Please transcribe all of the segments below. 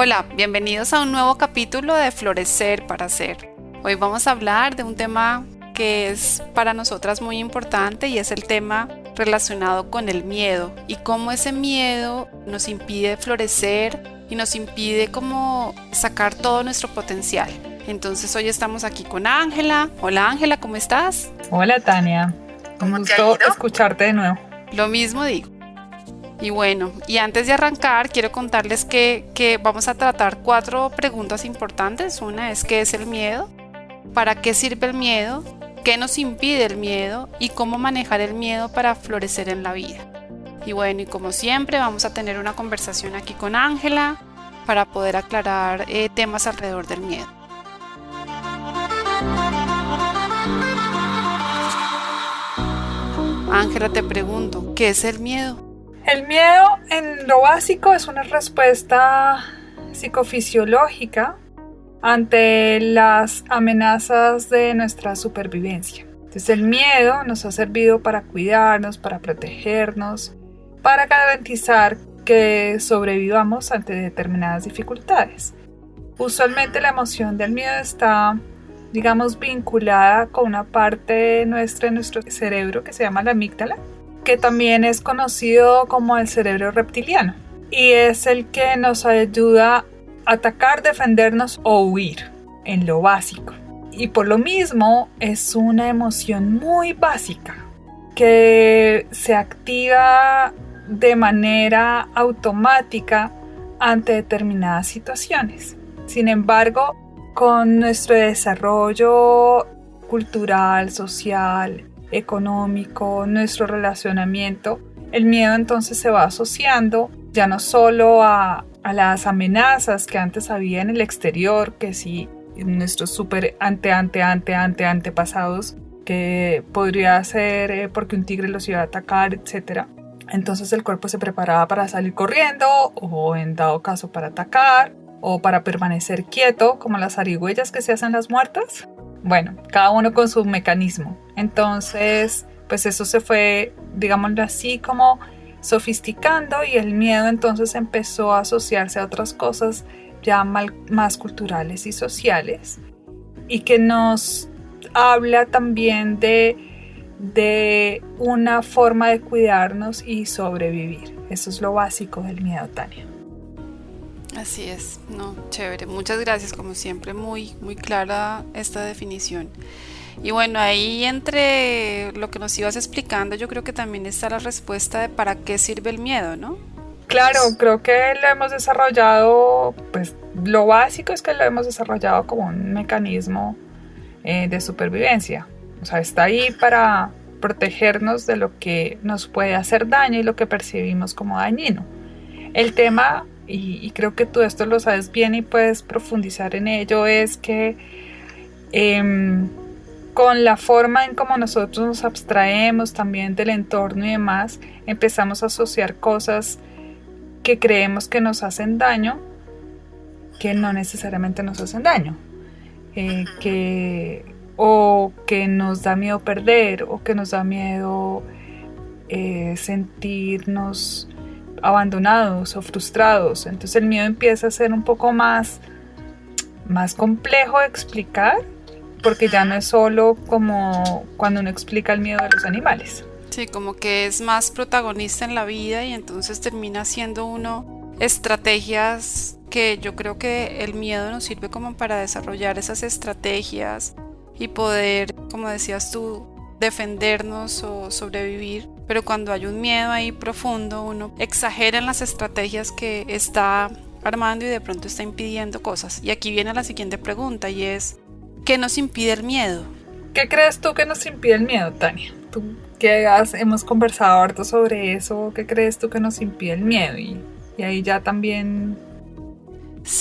Hola, bienvenidos a un nuevo capítulo de Florecer para Hacer. Hoy vamos a hablar de un tema que es para nosotras muy importante y es el tema relacionado con el miedo y cómo ese miedo nos impide florecer y nos impide como sacar todo nuestro potencial. Entonces hoy estamos aquí con Ángela. Hola Ángela, ¿cómo estás? Hola Tania, un gusto escucharte de nuevo. Lo mismo digo. Y bueno, y antes de arrancar, quiero contarles que, vamos a tratar cuatro preguntas importantes. Una es qué es el miedo, para qué sirve el miedo, qué nos impide el miedo y cómo manejar el miedo para florecer en la vida. Y bueno, y como siempre, vamos a tener una conversación aquí con Ángela para poder aclarar eh, temas alrededor del miedo. Ángela, te pregunto, ¿qué es el miedo? El miedo en lo básico es una respuesta psicofisiológica ante las amenazas de nuestra supervivencia. Entonces el miedo nos ha servido para cuidarnos, para protegernos, para garantizar que sobrevivamos ante determinadas dificultades. Usualmente la emoción del miedo está, digamos, vinculada con una parte nuestra de nuestro cerebro que se llama la amígdala, que también es conocido como el cerebro reptiliano y es el que nos ayuda a atacar, defendernos o huir en lo básico. Y por lo mismo es una emoción muy básica que se activa de manera automática ante determinadas situaciones. Sin embargo, con nuestro desarrollo cultural, social, económico, nuestro relacionamiento, el miedo entonces se va asociando ya no solo a, las amenazas que antes había en el exterior, que si nuestros super ante, ante, ante, ante, antepasados, que podría ser eh, porque un tigre los iba a atacar, etc. Entonces el cuerpo se preparaba para salir corriendo o en dado caso para atacar o para permanecer quieto, como las arigüellas que se hacen las muertas. Bueno, cada uno con su mecanismo. Entonces, pues eso se fue, digámoslo así, como sofisticando y el miedo entonces empezó a asociarse a otras cosas ya más culturales y sociales y que nos habla también de, de una forma de cuidarnos y sobrevivir. Eso es lo básico del miedo, Tania. Así es, no, chévere. Muchas gracias, como siempre, muy, muy clara esta definición. Y bueno, ahí entre lo que nos ibas explicando, yo creo que también está la respuesta de para qué sirve el miedo, ¿no? Claro, creo que lo hemos desarrollado, pues lo básico es que lo hemos desarrollado como un mecanismo eh, de supervivencia. O sea, está ahí para protegernos de lo que nos puede hacer daño y lo que percibimos como dañino. El tema y, creo que tú esto lo sabes bien y puedes profundizar en ello, es que em, con la forma en cómo nosotros nos abstraemos también del entorno y demás, empezamos a asociar cosas que creemos que nos hacen daño, que no necesariamente nos hacen daño, eh, que, o que nos da miedo perder, o que nos da miedo eh, sentirnos abandonados o frustrados. Entonces el miedo empieza a ser un poco más, más complejo de explicar porque ya no es solo como cuando uno explica el miedo de los animales. Sí, como que es más protagonista en la vida y entonces termina siendo uno estrategias que yo creo que el miedo nos sirve como para desarrollar esas estrategias y poder, como decías tú, defendernos o sobrevivir pero cuando hay un miedo ahí profundo, uno exagera en las estrategias que está armando y de pronto está impidiendo cosas. Y aquí viene la siguiente pregunta y es, ¿qué nos impide el miedo? ¿Qué crees tú que nos impide el miedo, Tania? Tú que has, hemos conversado harto sobre eso, ¿qué crees tú que nos impide el miedo? Y y ahí ya también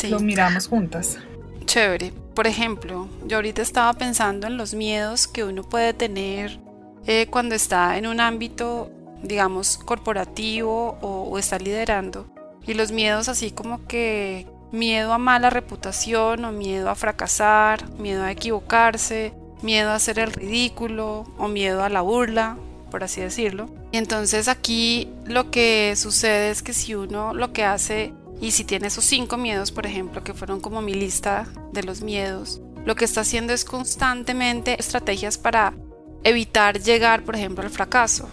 lo miramos juntas. Chévere. Por ejemplo, yo ahorita estaba pensando en los miedos que uno puede tener eh, cuando está en un ámbito, digamos, corporativo o, o está liderando. Y los miedos así como que miedo a mala reputación o miedo a fracasar, miedo a equivocarse, miedo a hacer el ridículo o miedo a la burla, por así decirlo. Y entonces aquí lo que sucede es que si uno lo que hace, y si tiene esos cinco miedos, por ejemplo, que fueron como mi lista de los miedos, lo que está haciendo es constantemente estrategias para evitar llegar, por ejemplo, al fracaso.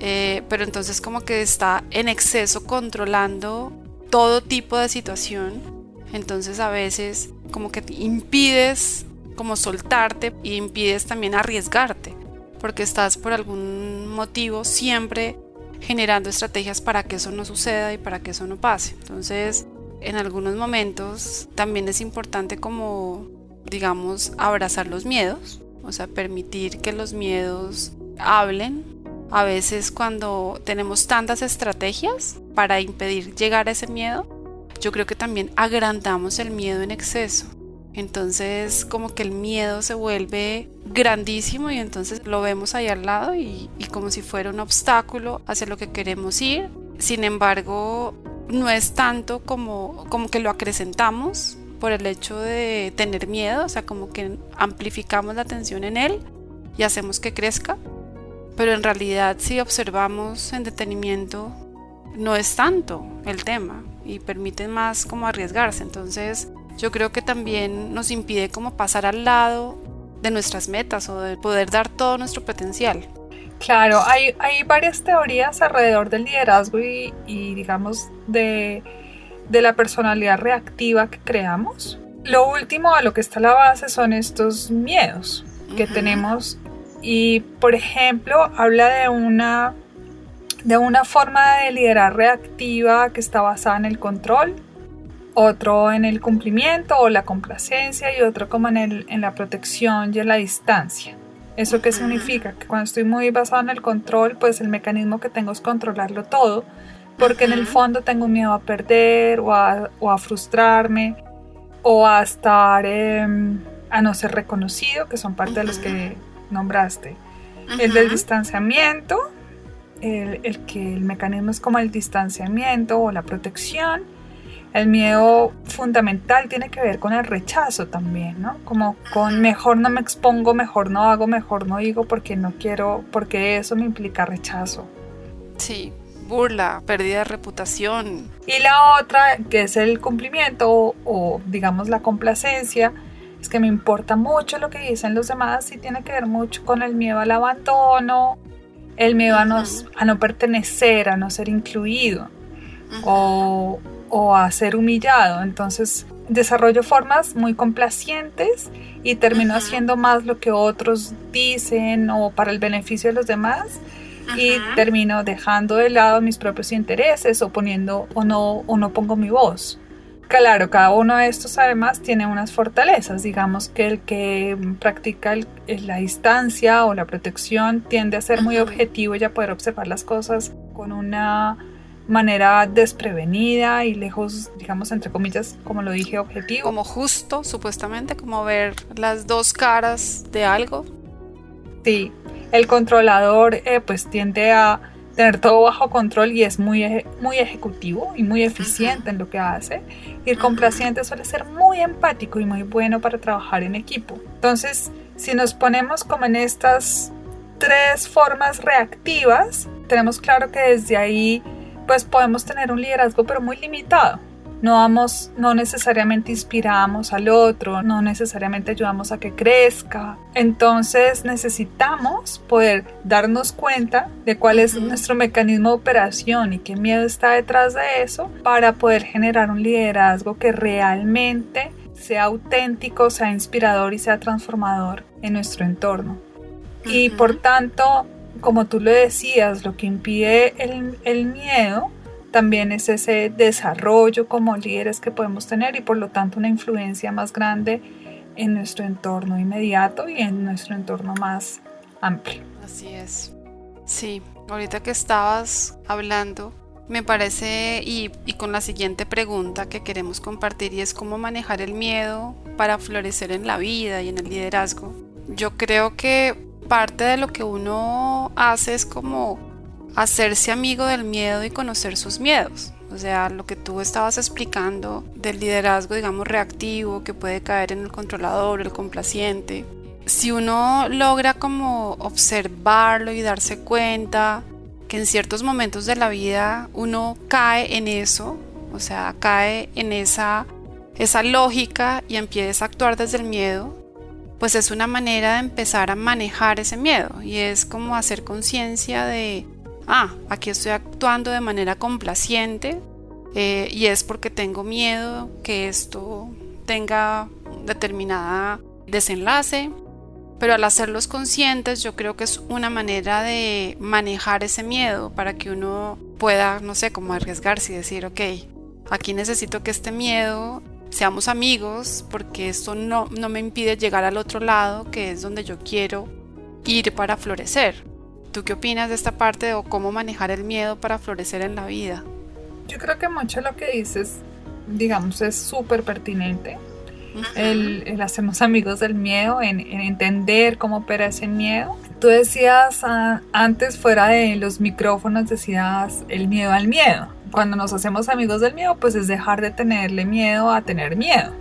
Eh, pero entonces como que está en exceso controlando todo tipo de situación. Entonces a veces como que impides como soltarte y impides también arriesgarte porque estás por algún motivo siempre generando estrategias para que eso no suceda y para que eso no pase. Entonces, en algunos momentos también es importante como, digamos, abrazar los miedos, o sea, permitir que los miedos hablen. A veces cuando tenemos tantas estrategias para impedir llegar a ese miedo, yo creo que también agrandamos el miedo en exceso. Entonces como que el miedo se vuelve grandísimo y entonces lo vemos ahí al lado y, como si fuera un obstáculo hacia lo que queremos ir. Sin embargo, no es tanto como, como que lo acrecentamos por el hecho de tener miedo, o sea, como que amplificamos la atención en él y hacemos que crezca. Pero en realidad si observamos en detenimiento, no es tanto el tema y permite más como arriesgarse. Entonces, yo creo que también nos impide como pasar al lado de nuestras metas o de poder dar todo nuestro potencial. Claro, hay, hay varias teorías alrededor del liderazgo y, digamos de, de la personalidad reactiva que creamos. Lo último a lo que está la base son estos miedos que tenemos y por ejemplo habla de una de una forma de liderar reactiva que está basada en el control otro en el cumplimiento o la complacencia y otro como en, el, en la protección y en la distancia. ¿Eso qué significa? Que cuando estoy muy basado en el control, pues el mecanismo que tengo es controlarlo todo, porque en el fondo tengo miedo a perder o a, o a frustrarme o a estar, em, a no ser reconocido, que son parte de los que nombraste. El del distanciamiento, el, el, que el mecanismo es como el distanciamiento o la protección el miedo fundamental tiene que ver con el rechazo también, ¿no? Como con mejor no me expongo, mejor no hago, mejor no digo porque no quiero, porque eso me implica rechazo. Sí, burla, pérdida de reputación. Y la otra, que es el cumplimiento o, digamos la complacencia, es que me importa mucho lo que dicen los demás y tiene que ver mucho con el miedo al abandono, el miedo a, no, a no pertenecer, a no ser incluido. O, o a ser humillado. Entonces desarrollo formas muy complacientes y termino haciendo más lo que otros dicen o para el beneficio de los demás y termino dejando de lado mis propios intereses o poniendo o no o no pongo mi voz. Claro, cada uno de estos además tiene unas fortalezas. Digamos que el que practica la distancia o la protección tiende a ser muy objetivo y a poder observar las cosas con una manera desprevenida y lejos, digamos, entre comillas, como lo dije, objetivo. Como justo, supuestamente, como ver las dos caras de algo. Sí, el controlador eh, pues tiende a tener todo bajo control y es muy, muy ejecutivo y muy eficiente en lo que hace. Y el complaciente suele ser muy empático y muy bueno para trabajar en equipo. Entonces, si nos ponemos como en estas tres formas reactivas, tenemos claro que desde ahí pues podemos tener un liderazgo pero muy limitado. No vamos, no necesariamente inspiramos al otro, no necesariamente ayudamos a que crezca. Entonces necesitamos poder darnos cuenta de cuál es nuestro mecanismo de operación y qué miedo está detrás de eso para poder generar un liderazgo que realmente sea auténtico, sea inspirador y sea transformador en nuestro entorno. Y por tanto, como tú lo decías, lo que impide el, miedo también es ese desarrollo como líderes que podemos tener y por lo tanto una influencia más grande en nuestro entorno inmediato y en nuestro entorno más amplio. Así es. Sí, ahorita que estabas hablando, Me parece, y, y, con la siguiente pregunta que queremos compartir, y es cómo manejar el miedo para florecer en la vida y en el liderazgo. Yo creo que parte de lo que uno hace es como hacerse amigo del miedo y conocer sus miedos. O sea, lo que tú estabas explicando del liderazgo, digamos, reactivo, que puede caer en el controlador, el complaciente. Si uno logra como observarlo y darse cuenta que en ciertos momentos de la vida uno cae en eso, o sea, cae en esa, esa lógica y empieza a actuar desde el miedo, pues es una manera de empezar a manejar ese miedo y es como hacer conciencia de, ah, aquí estoy actuando de manera complaciente eh, y es porque tengo miedo que esto tenga determinada desenlace, pero al hacerlos conscientes yo creo que es una manera de manejar ese miedo para que uno pueda, no sé, como arriesgarse y decir, ok, aquí necesito que este miedo seamos amigos porque esto no, no me impide llegar al otro lado, que es donde yo quiero ir para florecer. ¿Tú qué opinas de esta parte o cómo manejar el miedo para florecer en la vida? Yo creo que mucho lo que dices, digamos, es súper pertinente. El, hacernos amigos del miedo, en, entender cómo opera ese miedo. Tú decías ah, antes, fuera de los micrófonos, decías el miedo al miedo cuando nos hacemos amigos del miedo, pues es dejar de tenerle miedo a tener miedo.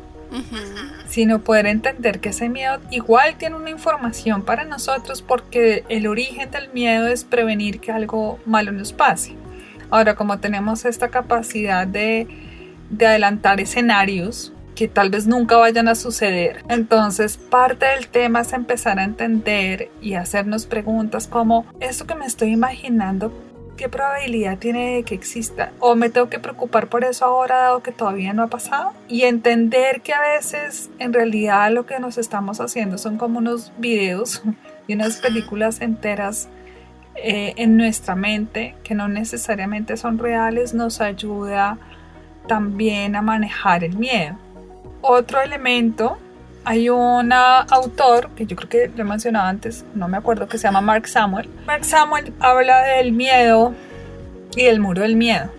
Sino poder entender que ese miedo igual tiene una información para nosotros porque el origen del miedo es prevenir que algo malo nos pase. Ahora, como tenemos esta capacidad de, de adelantar escenarios, que tal vez nunca vayan a suceder. Entonces, parte del tema es empezar a entender y hacernos preguntas como, ¿esto que me estoy imaginando ¿qué probabilidad tiene de que exista? ¿O me tengo que preocupar por eso ahora dado que todavía no ha pasado? Y entender que a veces en realidad lo que nos estamos haciendo son como unos videos y unas películas enteras eh, en nuestra mente que no necesariamente son reales nos ayuda también a manejar el miedo. Otro elemento hay un autor que yo creo que lo he mencionado antes, no me acuerdo, que se llama Mark Samuel. Mark Samuel habla del miedo y del muro del miedo.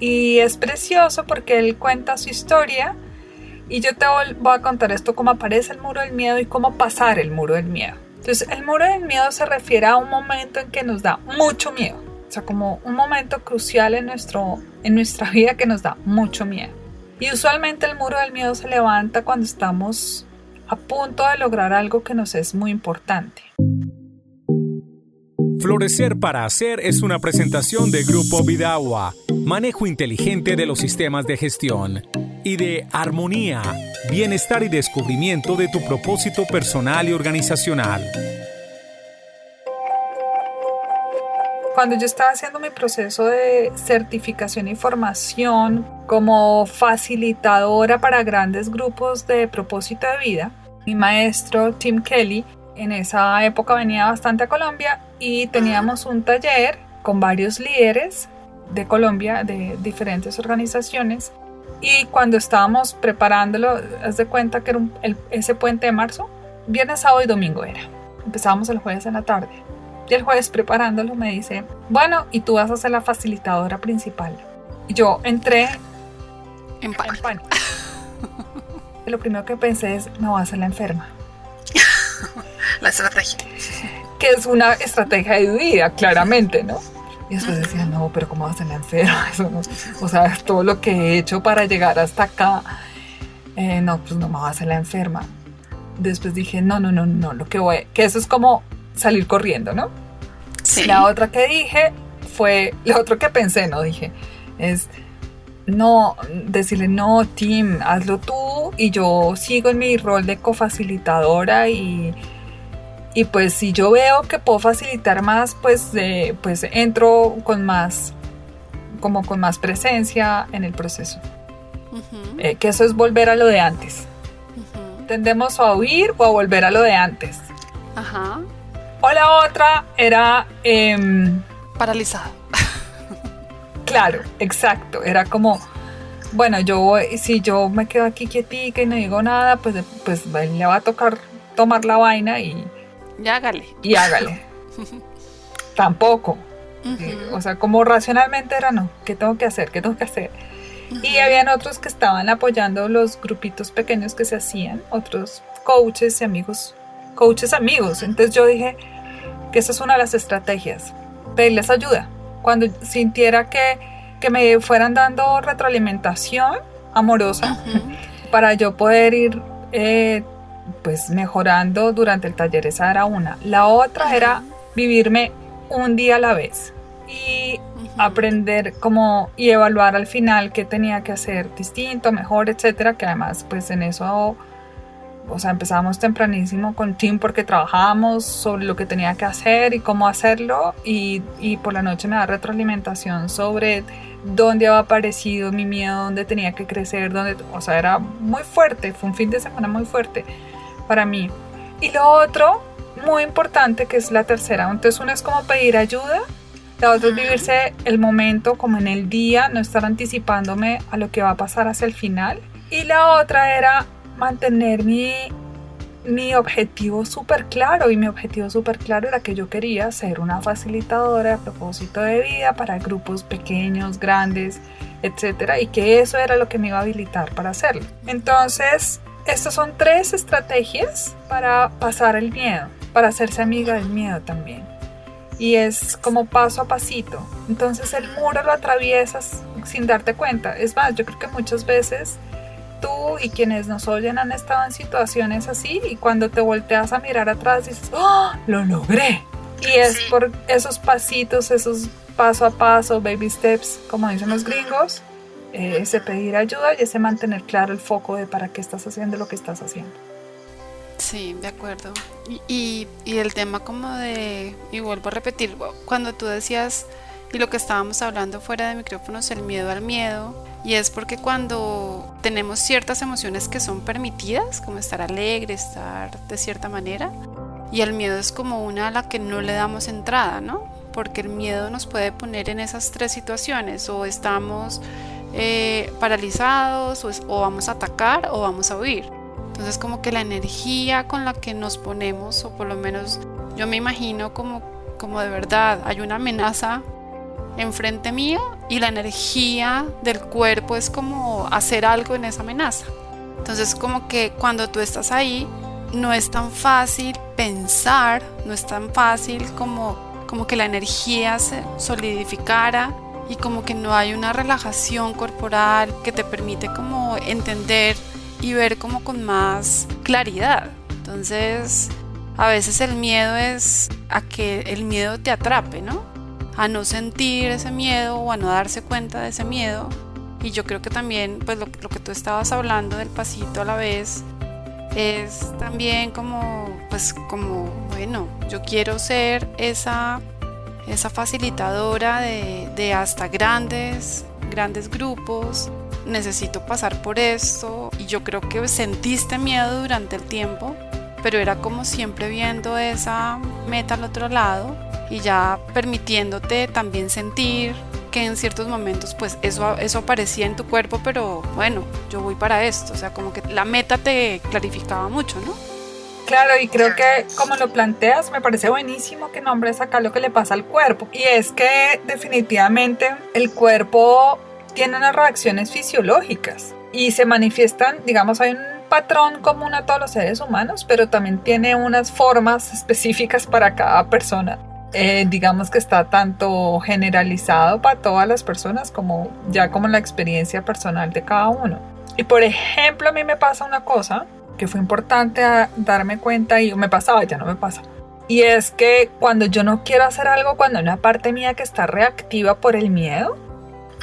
Y es precioso porque él cuenta su historia y yo te voy a contar esto, cómo aparece el muro del miedo y cómo pasar el muro del miedo. Entonces, el muro del miedo se refiere a un momento en que nos da mucho miedo. O sea, como un momento crucial en, nuestro, en nuestra vida que nos da mucho miedo. Y usualmente el muro del miedo se levanta cuando estamos a punto de lograr algo que nos es muy importante. Florecer para Hacer es una presentación de Grupo Vidagua, manejo inteligente de los sistemas de gestión, y de Armonía, bienestar y descubrimiento de tu propósito personal y organizacional. Cuando yo estaba haciendo mi proceso de certificación y formación como facilitadora para grandes grupos de propósito de vida, mi maestro Tim Kelly en esa época venía bastante a Colombia y teníamos un taller con varios líderes de Colombia, de diferentes organizaciones. Y cuando estábamos preparándolo, haz de cuenta que era ese puente de marzo, viernes, sábado y domingo era. Empezábamos el jueves en la tarde. Y el jueves preparándolo me dice, bueno, y tú vas a ser la facilitadora principal. Y yo entré en pánico. Lo primero que pensé es, me voy a hacer la enferma. la estrategia. Que es una estrategia de vida, claramente, ¿no? Y después decía, no, pero ¿cómo vas a ser la enferma? o sea, todo lo que he hecho para llegar hasta acá, eh, no, pues no me voy a hacer la enferma. Después dije, no, no, no, no, lo que voy, que eso es como salir corriendo, ¿no? Sí. La otra que dije fue, lo otro que pensé, no dije, es no, decirle, no, Tim, hazlo tú y yo sigo en mi rol de cofacilitadora y, y pues si yo veo que puedo facilitar más, pues, eh, pues entro con más, como con más presencia en el proceso. Eh, que eso es volver a lo de antes. Tendemos a huir o a volver a lo de antes. Ajá. O la otra era... Eh, Paralizado. claro, exacto. Era como, bueno, yo si yo me quedo aquí quietica y no digo nada, pues, pues le va a tocar tomar la vaina y... Y hágale. Y hágale. Tampoco. O sea, como racionalmente era, no, ¿qué tengo que hacer? ¿Qué tengo que hacer? Y habían otros que estaban apoyando los grupitos pequeños que se hacían, otros coaches y amigos, coaches amigos. Entonces yo dije que esa es una de las estrategias, pedirles ayuda. Cuando sintiera que, que me fueran dando retroalimentación amorosa para yo poder ir eh, pues mejorando durante el taller, esa era una. La otra era vivirme un día a la vez y aprender como y evaluar al final qué tenía que hacer distinto, mejor, etcétera, que además pues en eso o sea, empezábamos tempranísimo con Tim porque trabajábamos sobre lo que tenía que hacer y cómo hacerlo y, y por la noche me da retroalimentación sobre dónde había aparecido mi miedo, dónde tenía que crecer, dónde, o sea, era muy fuerte, fue un fin de semana muy fuerte para mí. Y lo otro, muy importante, que es la tercera, entonces una es como pedir ayuda, la otra es vivirse el momento como en el día, no estar anticipándome a lo que va a pasar hacia el final. Y la otra era mantener mi, mi objetivo súper claro y mi objetivo súper claro era que yo quería ser una facilitadora de propósito de vida para grupos pequeños, grandes, etcétera, y que eso era lo que me iba a habilitar para hacerlo. Entonces, estas son tres estrategias para pasar el miedo, para hacerse amiga del miedo también. Y es como paso a pasito. Entonces el muro lo atraviesas sin darte cuenta. Es más, yo creo que muchas veces tú y quienes nos oyen han estado en situaciones así y cuando te volteas a mirar atrás dices, ¡Oh, lo logré! Y es por esos pasitos, esos paso a paso, baby steps, como dicen los gringos, eh, ese pedir ayuda y ese mantener claro el foco de para qué estás haciendo lo que estás haciendo. Sí, de acuerdo. Y, y, el tema como de, y vuelvo a repetir, cuando tú decías, y lo que estábamos hablando fuera de micrófonos, el miedo al miedo, y es porque cuando tenemos ciertas emociones que son permitidas, como estar alegre, estar de cierta manera, y el miedo es como una a la que no le damos entrada, ¿no? Porque el miedo nos puede poner en esas tres situaciones, o estamos eh, paralizados, o, o vamos a atacar, o vamos a huir. Entonces como que la energía con la que nos ponemos, o por lo menos yo me imagino como, como de verdad hay una amenaza enfrente mío y la energía del cuerpo es como hacer algo en esa amenaza. Entonces como que cuando tú estás ahí no es tan fácil pensar, no es tan fácil como, como que la energía se solidificara y como que no hay una relajación corporal que te permite como entender y ver como con más claridad. Entonces a veces el miedo es a que el miedo te atrape, ¿no? A no sentir ese miedo o a no darse cuenta de ese miedo. Y yo creo que también, pues lo, que tú estabas hablando del pasito a la vez, es también como, pues como, bueno, yo quiero ser esa, esa facilitadora de, de hasta grandes, grandes grupos, necesito pasar por esto. Y yo creo que sentiste miedo durante el tiempo, pero era como siempre viendo esa meta al otro lado y ya permitiéndote también sentir que en ciertos momentos pues eso, eso aparecía en tu cuerpo, pero bueno, yo voy para esto, o sea, como que la meta te clarificaba mucho, ¿no? Claro, y creo que como lo planteas, me parece buenísimo que nombres acá lo que le pasa al cuerpo. Y es que definitivamente el cuerpo tiene unas reacciones fisiológicas y se manifiestan, digamos, hay un patrón común a todos los seres humanos, pero también tiene unas formas específicas para cada persona. Eh, digamos que está tanto generalizado para todas las personas como ya como la experiencia personal de cada uno. Y por ejemplo, a mí me pasa una cosa que fue importante darme cuenta y me pasaba, ya no me pasa. Y es que cuando yo no quiero hacer algo, cuando una parte mía que está reactiva por el miedo,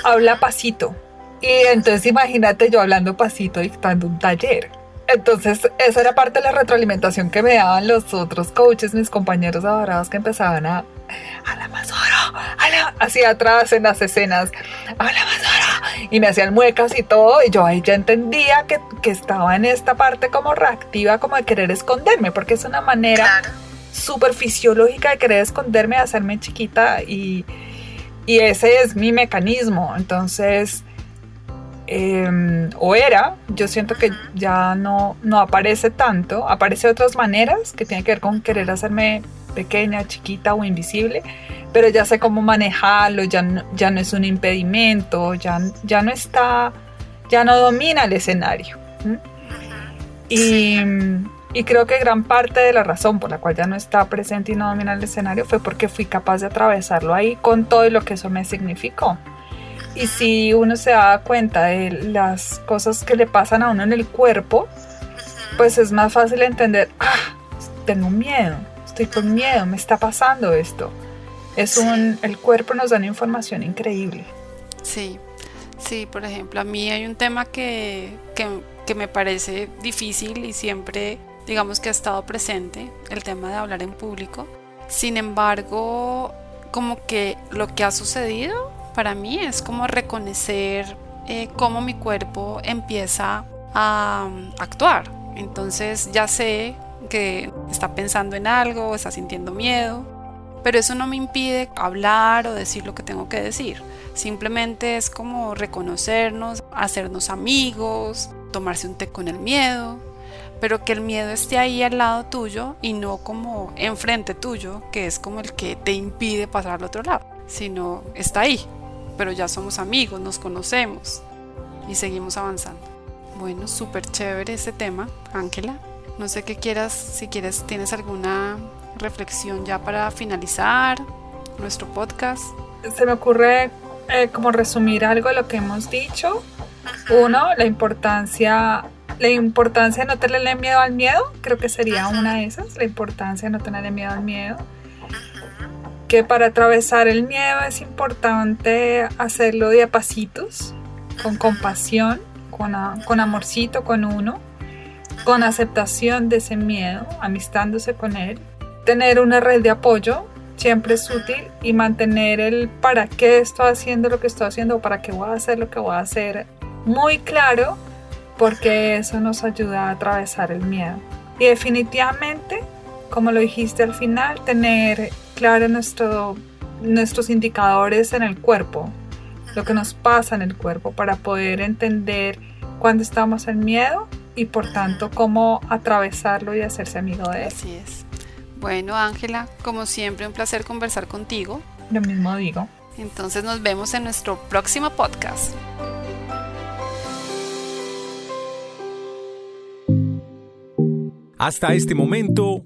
habla pasito. Y entonces imagínate yo hablando pasito dictando un taller. Entonces, esa era parte de la retroalimentación que me daban los otros coaches, mis compañeros adorados que empezaban a habla más oro, hacia atrás en las escenas, habla más oro, y me hacían muecas y todo, y yo ahí ya entendía que, que estaba en esta parte como reactiva, como de querer esconderme, porque es una manera súper fisiológica de querer esconderme, de hacerme chiquita, y, y ese es mi mecanismo. Entonces, em, o era, yo siento que ya no, no aparece tanto, aparece de otras maneras que tiene que ver con querer hacerme pequeña, chiquita o invisible, pero ya sé cómo manejarlo, ya no, ya no es un impedimento, ya, ya no está, ya no domina el escenario. Y, y, creo que gran parte de la razón por la cual ya no está presente y no domina el escenario fue porque fui capaz de atravesarlo ahí con todo lo que eso me significó. Y si uno se da cuenta de las cosas que le pasan a uno en el cuerpo, pues es más fácil entender, ah, tengo miedo, estoy con miedo, me está pasando esto. Es un, el cuerpo nos da una información increíble. Sí, sí, por ejemplo, a mí hay un tema que, que, que me parece difícil y siempre, digamos que ha estado presente, el tema de hablar en público. Sin embargo, como que lo que ha sucedido para mí es como reconocer eh, cómo mi cuerpo empieza a um, actuar. Entonces ya sé que está pensando en algo, está sintiendo miedo, pero eso no me impide hablar o decir lo que tengo que decir. Simplemente es como reconocernos, hacernos amigos, tomarse un té con el miedo, pero que el miedo esté ahí al lado tuyo y no como enfrente tuyo, que es como el que te impide pasar al otro lado, sino está ahí, pero ya somos amigos, nos conocemos y seguimos avanzando. Bueno, súper chévere ese tema, Ángela. No sé qué quieras, si quieres, tienes alguna reflexión ya para finalizar nuestro podcast. Se me ocurre eh, como resumir algo de lo que hemos dicho. Uno, la importancia, la importancia de no tenerle miedo al miedo, creo que sería una de esas, la importancia de no tenerle miedo al miedo que para atravesar el miedo es importante hacerlo de a pasitos, con compasión, con, con amorcito con uno, con aceptación de ese miedo, amistándose con él. Tener una red de apoyo siempre es útil y mantener el para qué estoy haciendo lo que estoy haciendo o para qué voy a hacer lo que voy a hacer muy claro porque eso nos ayuda a atravesar el miedo. Y definitivamente, como lo dijiste al final, tener claro nuestro, nuestros indicadores en el cuerpo, lo que nos pasa en el cuerpo para poder entender cuándo estamos en miedo y por tanto cómo atravesarlo y hacerse amigo de él. Así es. Bueno, Ángela, como siempre, un placer conversar contigo. Lo mismo digo. Entonces nos vemos en nuestro próximo podcast. Hasta este momento,